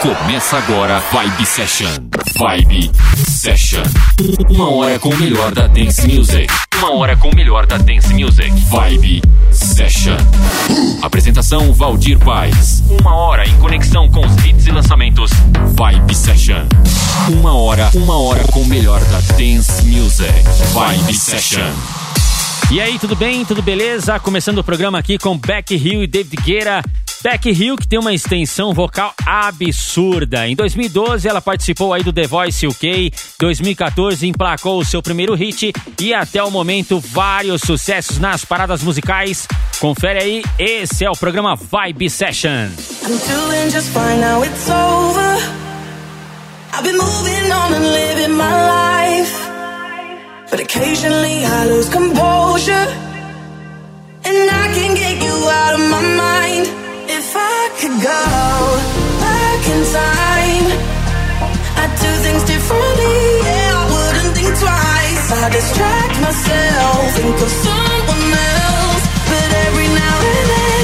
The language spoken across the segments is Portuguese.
Começa agora Vibe Session. Vibe Session. Uma hora com o melhor da Dance Music. Uma hora com o melhor da Dance Music. Vibe Session. Apresentação Valdir Paz. Uma hora em conexão com os hits e lançamentos. Vibe Session. Uma hora, uma hora com o melhor da Dance Music. Vibe Session. E aí, tudo bem? Tudo beleza? Começando o programa aqui com Beck Hill e David Guerra. Beck Hill, que tem uma extensão vocal absurda. Em 2012, ela participou aí do The Voice UK. 2014, emplacou o seu primeiro hit e até o momento vários sucessos nas paradas musicais. Confere aí, esse é o programa Vibe Session. But occasionally I lose composure. And I can get you out of my mind. If I could go back in time, I'd do things differently. Yeah, I wouldn't think twice. I distract myself, think of someone else. But every now and then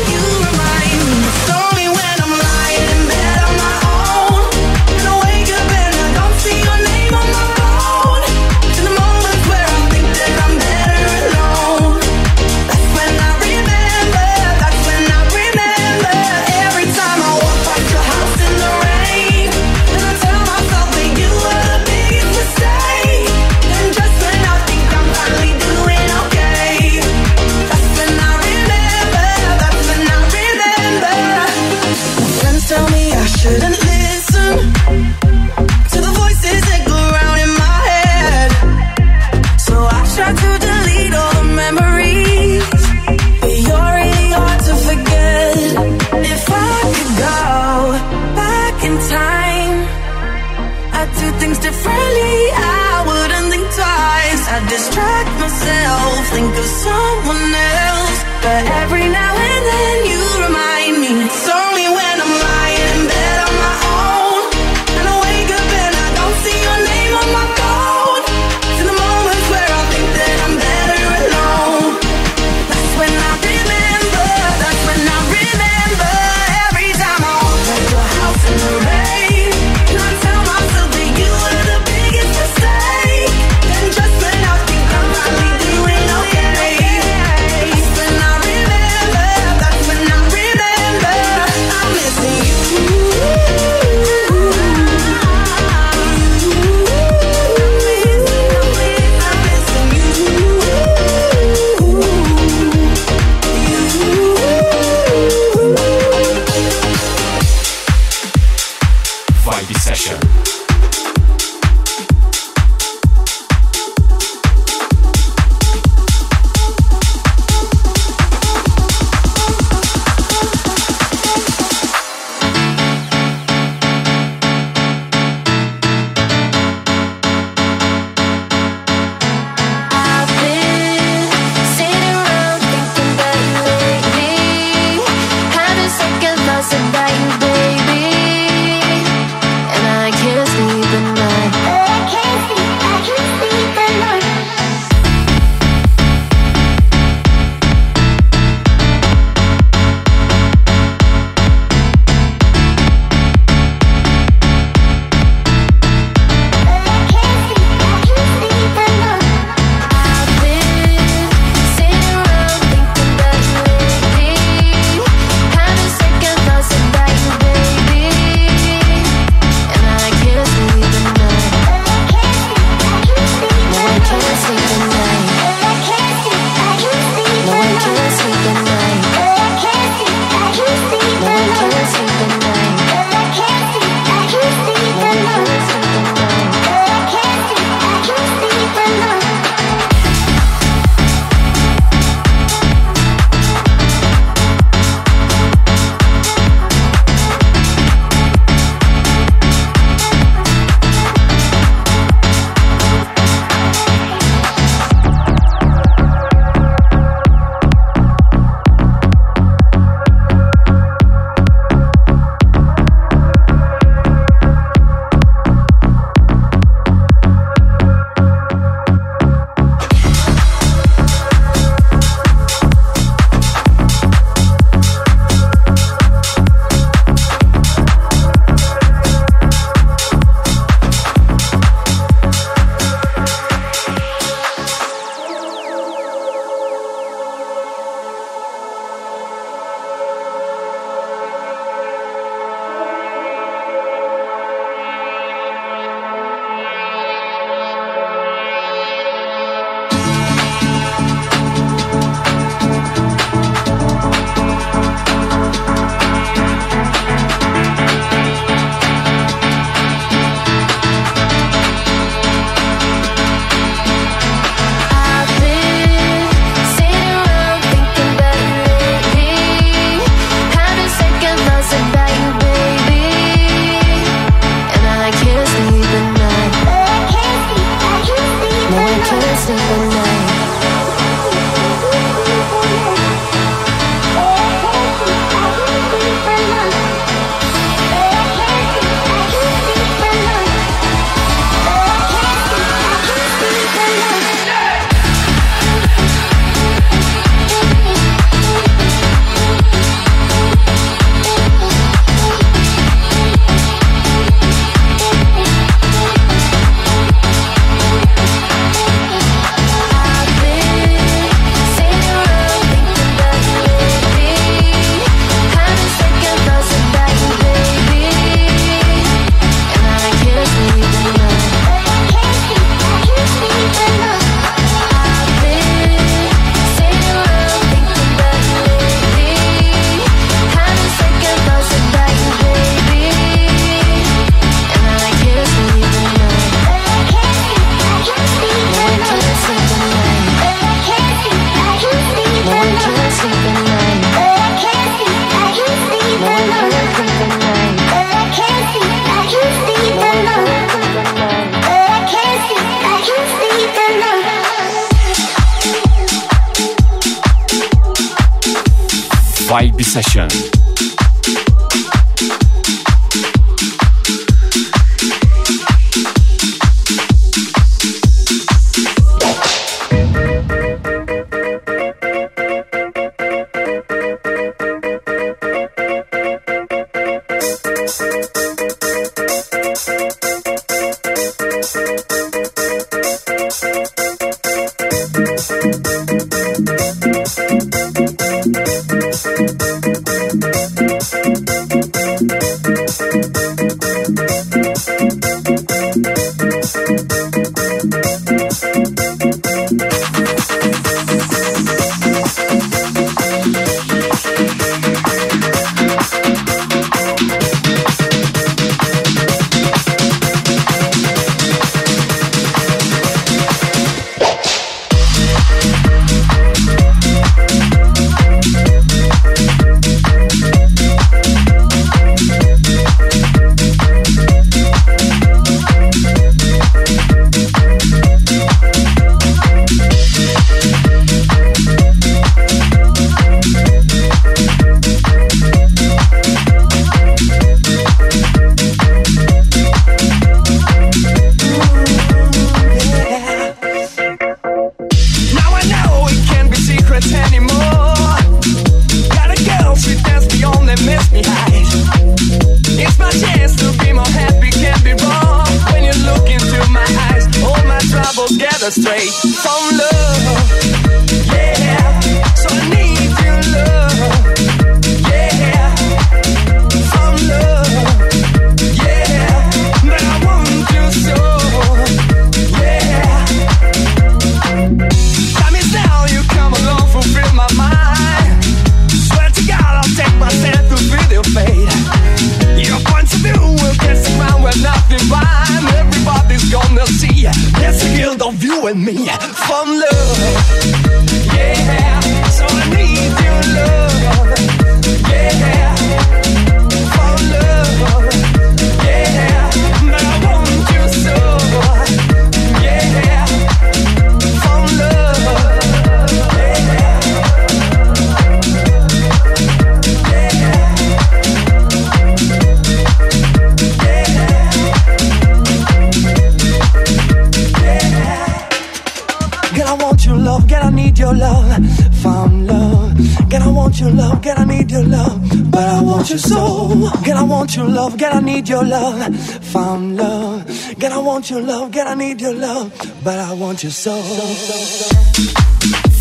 want your love, girl, I need your love. Found love, girl, I want your love, girl, I need your love. But I want you so.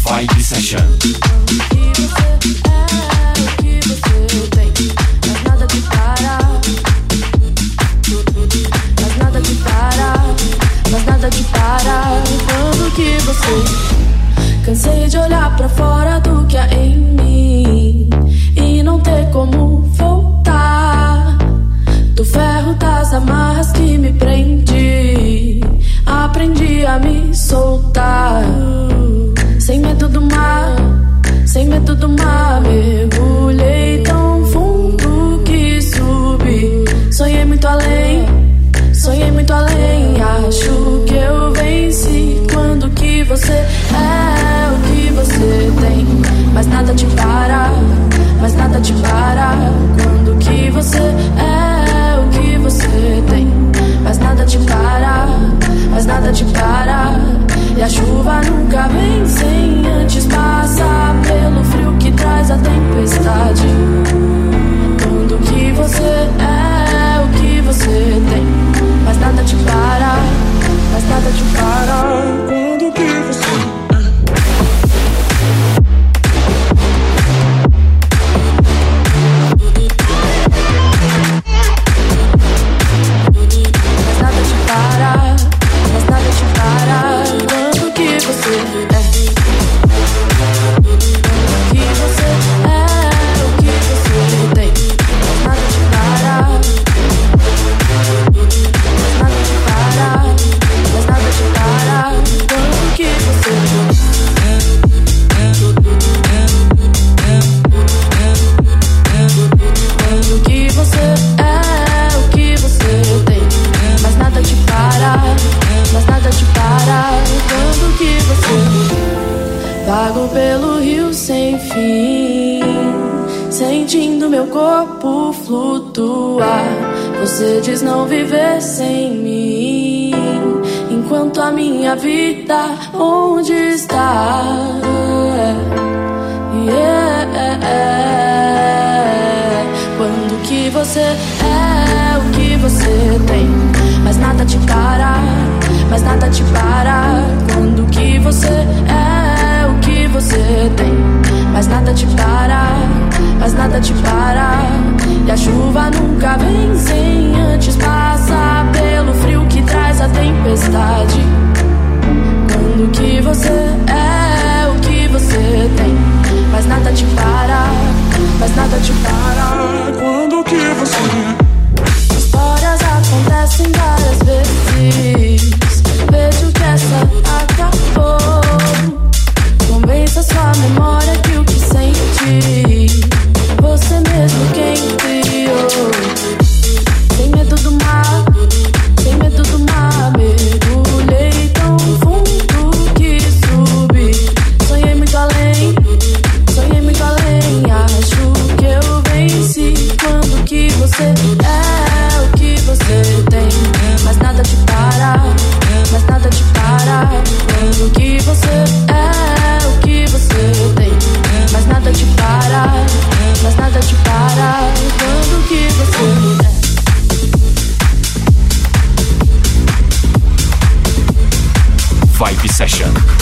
Vibe Session. Mas nada de parar quando que você Cansei de olhar pra fora do que há em mim E não ter como das amarras que me prendi. Aprendi a me soltar. Sem medo do mar, sem medo do mar. Mergulhei tão fundo que subi. Sonhei muito além, sonhei muito além. Acho que eu venci quando que você é o que você tem. Mas nada te para. E a chuva nunca vem sem antes passar pelo frio que traz a tempestade. Tudo que você é, o que você tem, mas nada te para, mas nada te para. pelo rio sem fim, sentindo meu corpo flutuar. Você diz não viver sem mim, enquanto a minha vida onde está? Yeah. Quando que você é o que você tem, mas nada te para, mas nada te para. Quando que você é você tem, mas nada te para, mas nada te para. E a chuva nunca vem sem antes passar pelo frio que traz a tempestade. Quando que você é o que você tem, mas nada te para, mas nada te para. Quando que você Histórias acontecem várias vezes. Vejo que essa acabou. taught me more Vibe Session.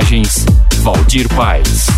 Mixagens Valdir Paz.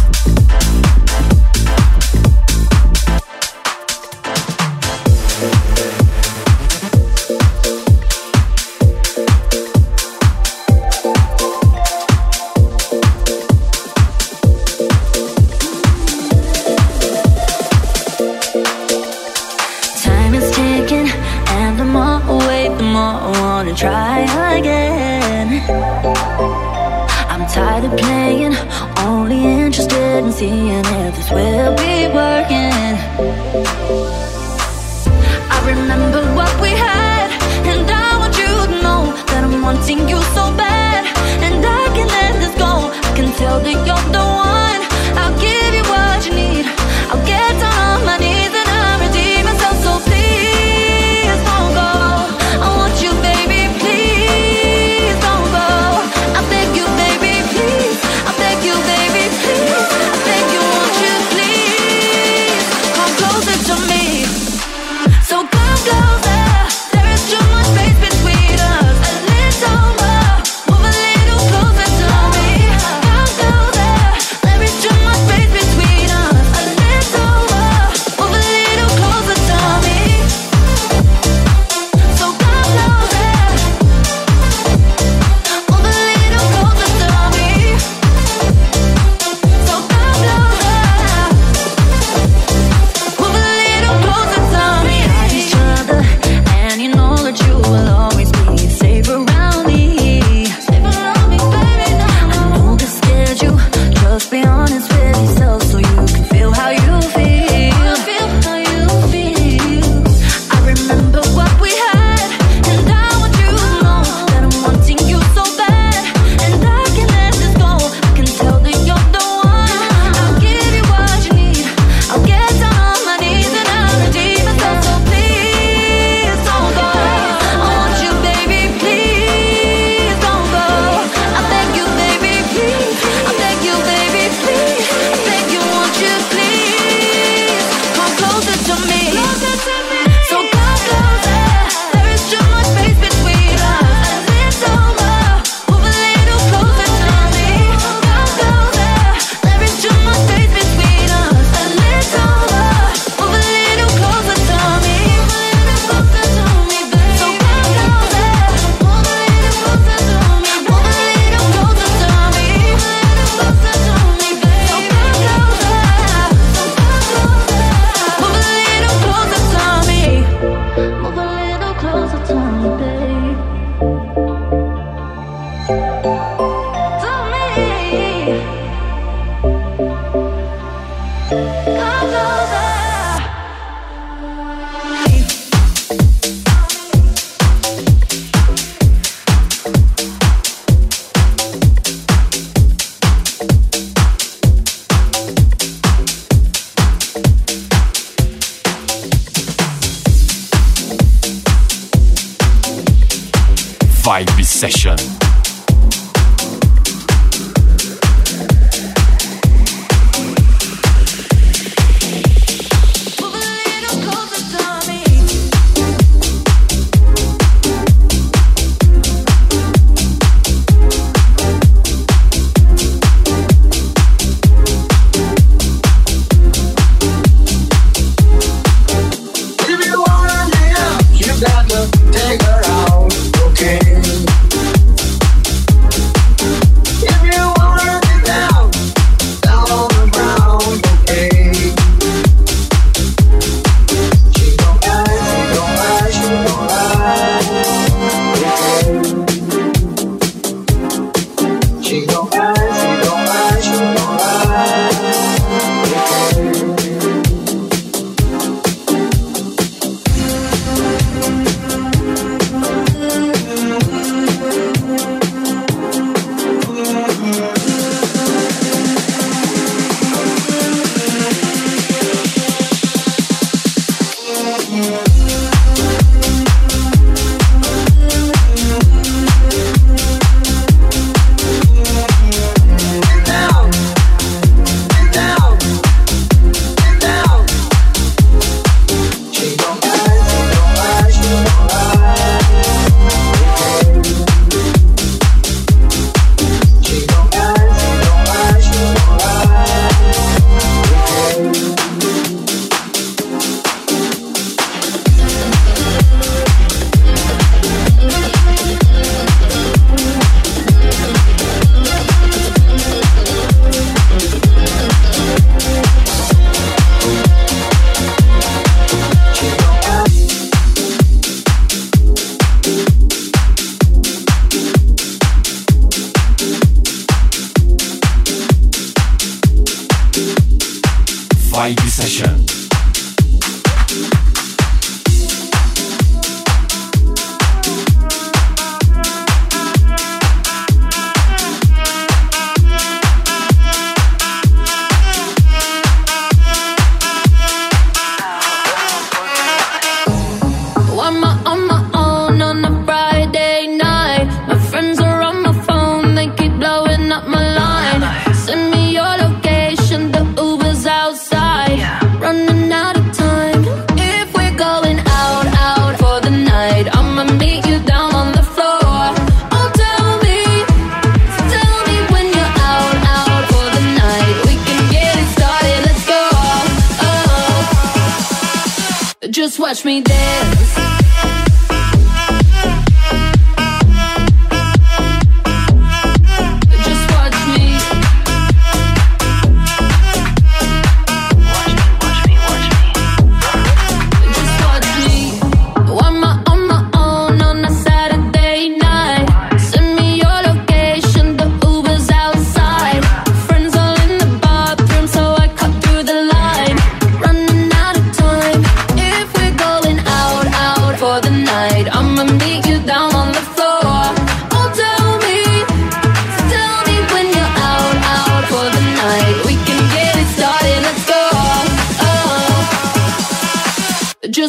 Session.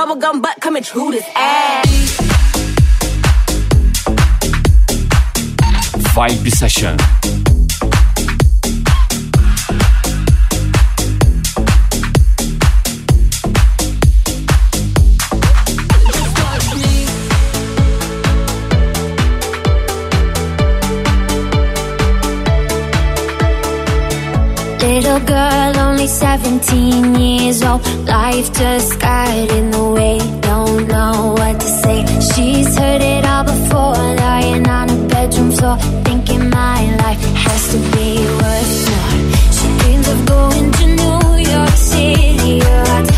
Bubblegum butt coming through this ass. Vibe Session. Little girl only 17 years old. Life just got in the way. Don't know what to say. She's heard it all before. Lying on her bedroom floor. Thinking my life has to be worth more. She dreams of going to New York City. Her heart's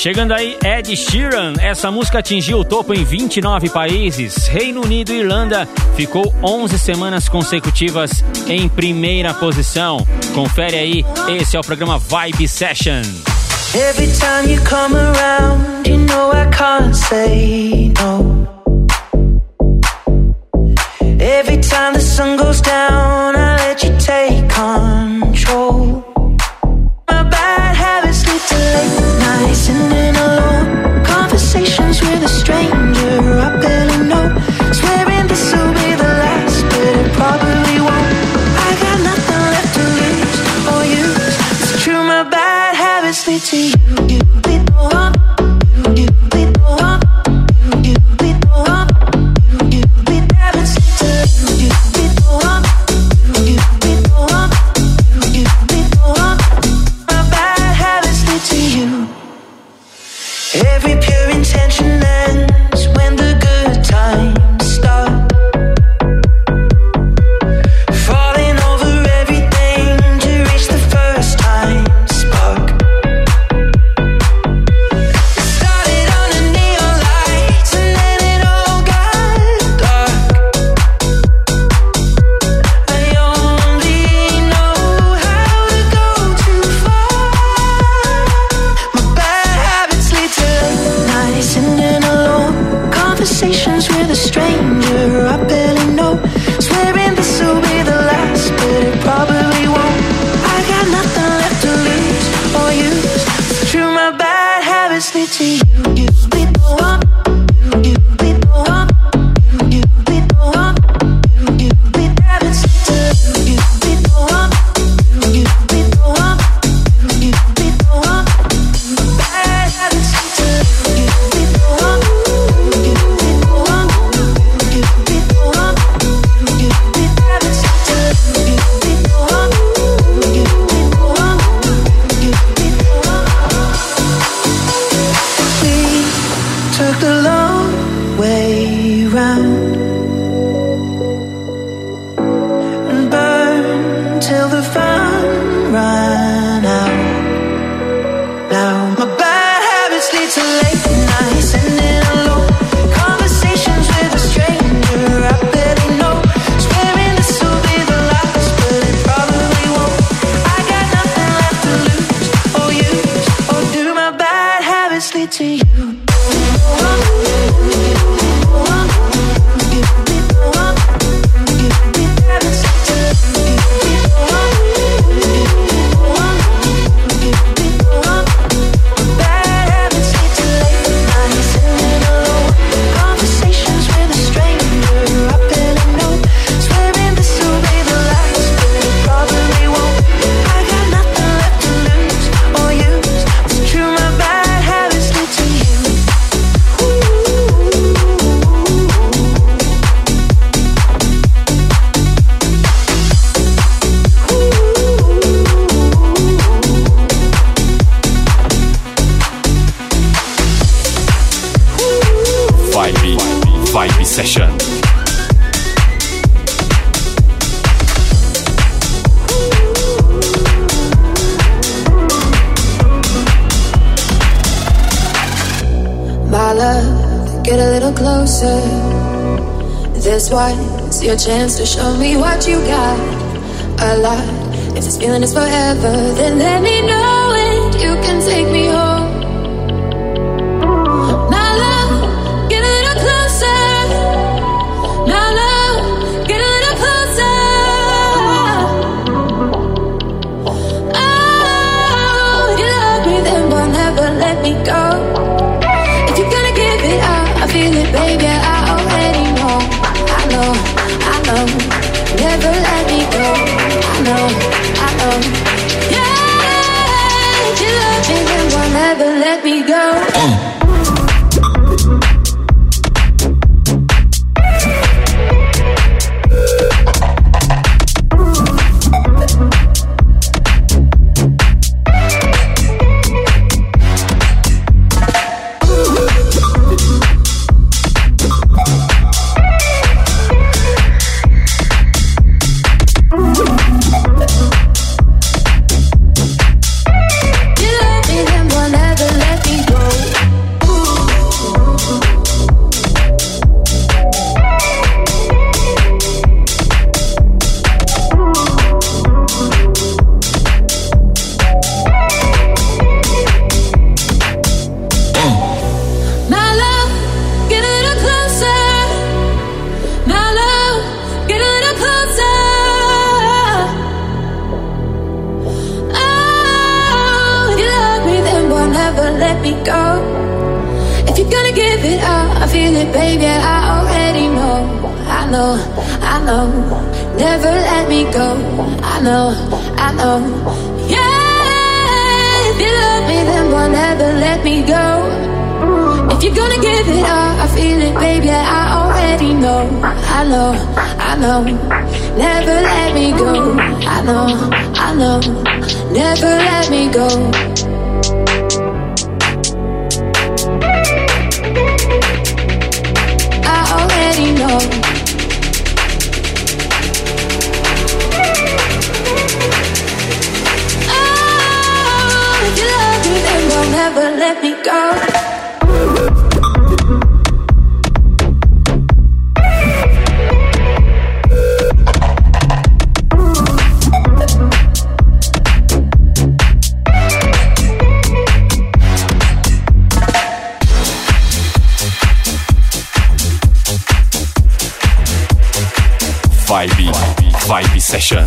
Chegando aí, Ed Sheeran. Essa música atingiu o topo em 29 países. Reino Unido e Irlanda ficou 11 semanas consecutivas em primeira posição. Confere aí, esse é o programa Vibe Session. Every time you come around, you know I can't say no. Every time the sun goes down, I let you take control. My bad habits to. Listening alone, conversations with a stranger. I barely conversations with a stranger. I barely. Your chance to show me what you got. A lot. If this feeling is forever, then let me know it. You can take me. know, I know. Never let me go. I know, I know. Never let me go. never oh, let me go. 在炫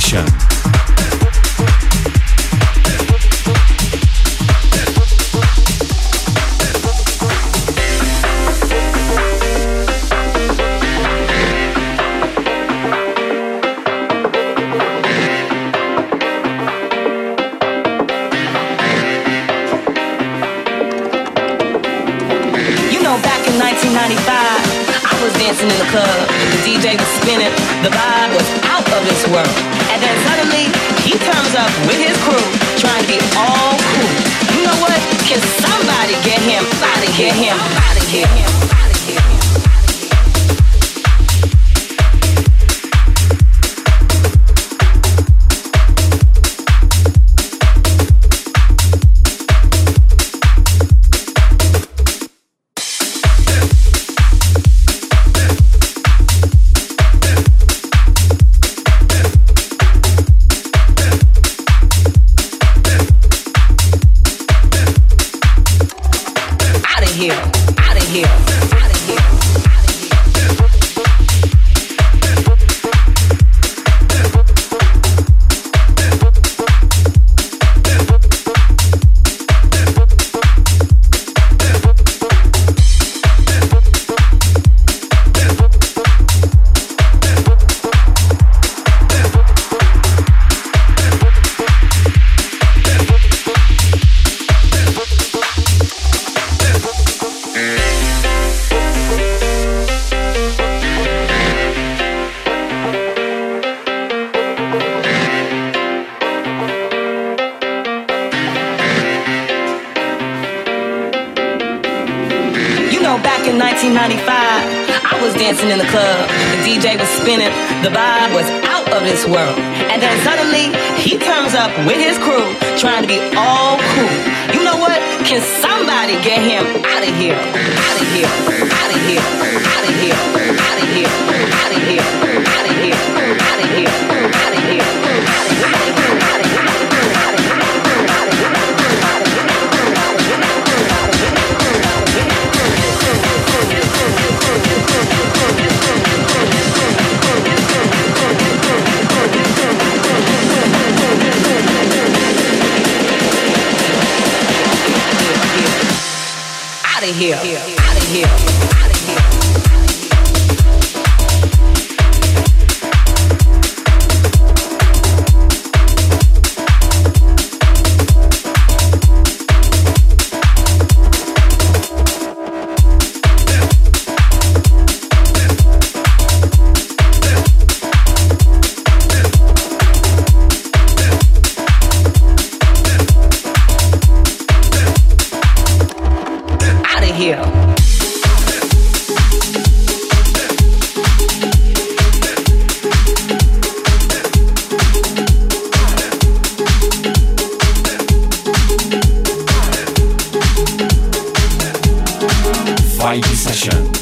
session. dancing in the club. The DJ was spinning. The vibe was out of this world comes up with his crew trying to be all cool. You know what? Can somebody get him out of here? Him out of here? Him. The vibe was out of this world. And then suddenly, he turns up with his crew, trying to be all cool. You know what? Can somebody get him out of here? Out of here. Out of here. Out of here. Out of here. Vibe Session.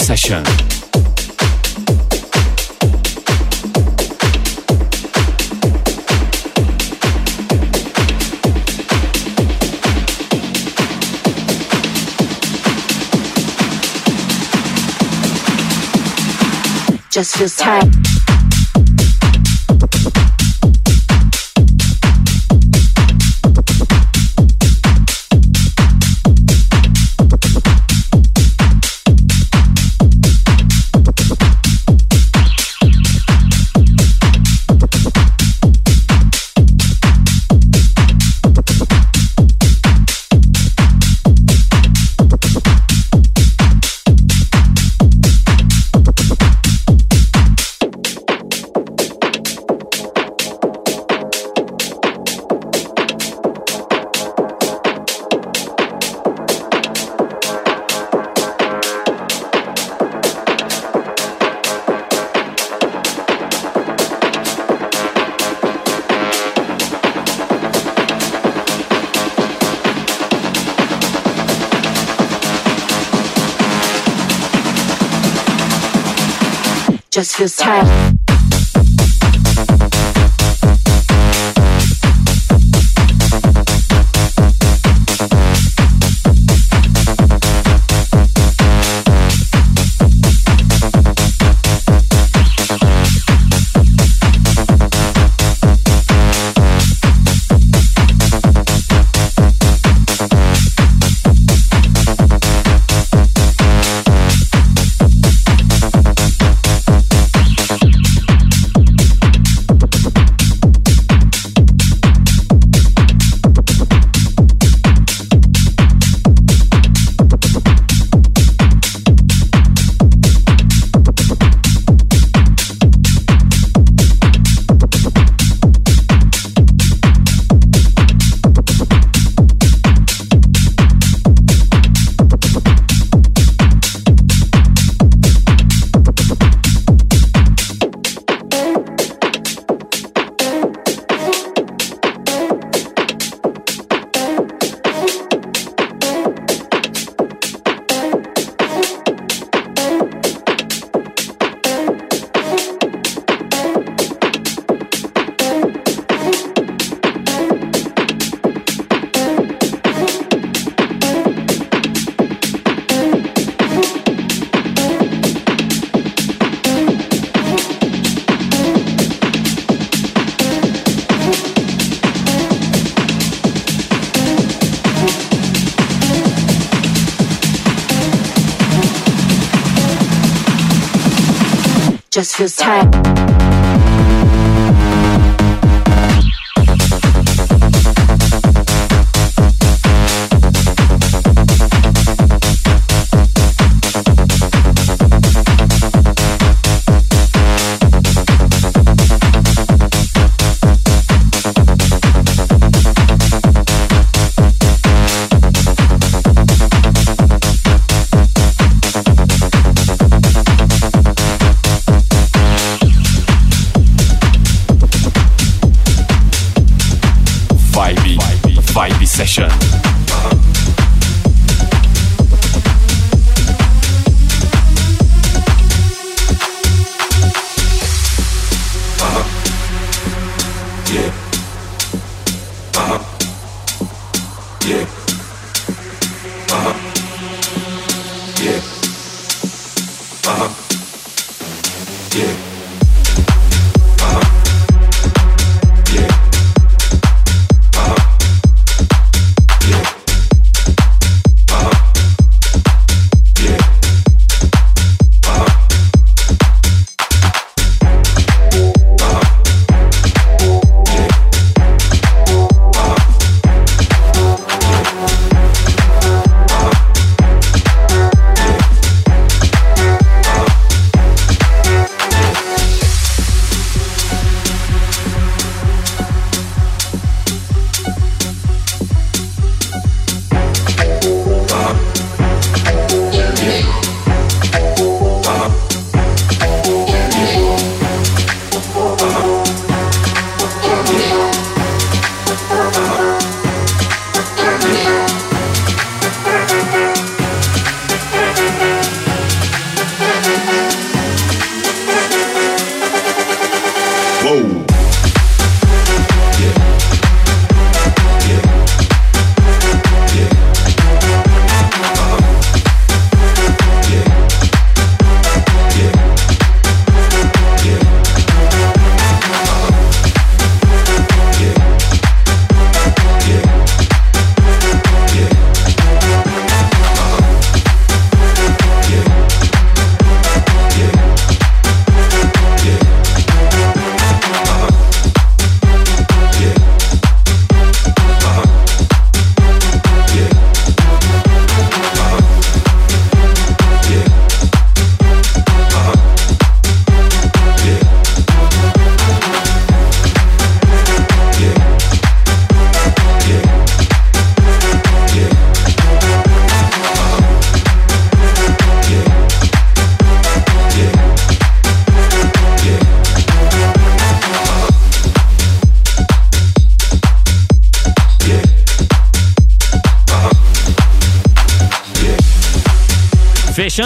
Session. Just feels tight. this time. This time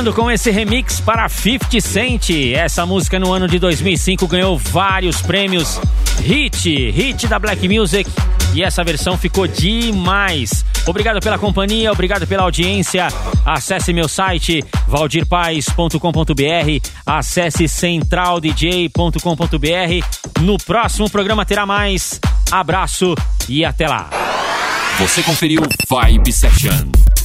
Fechando com esse remix para 50 Cent. Essa música no ano de 2005 ganhou vários prêmios. Hit, hit da Black Music. E essa versão ficou demais. Obrigado pela companhia, obrigado pela audiência. Acesse meu site valdirpaes.com.br, acesse centraldj.com.br. No próximo programa terá mais. Abraço e até lá. Você conferiu Vibe Session.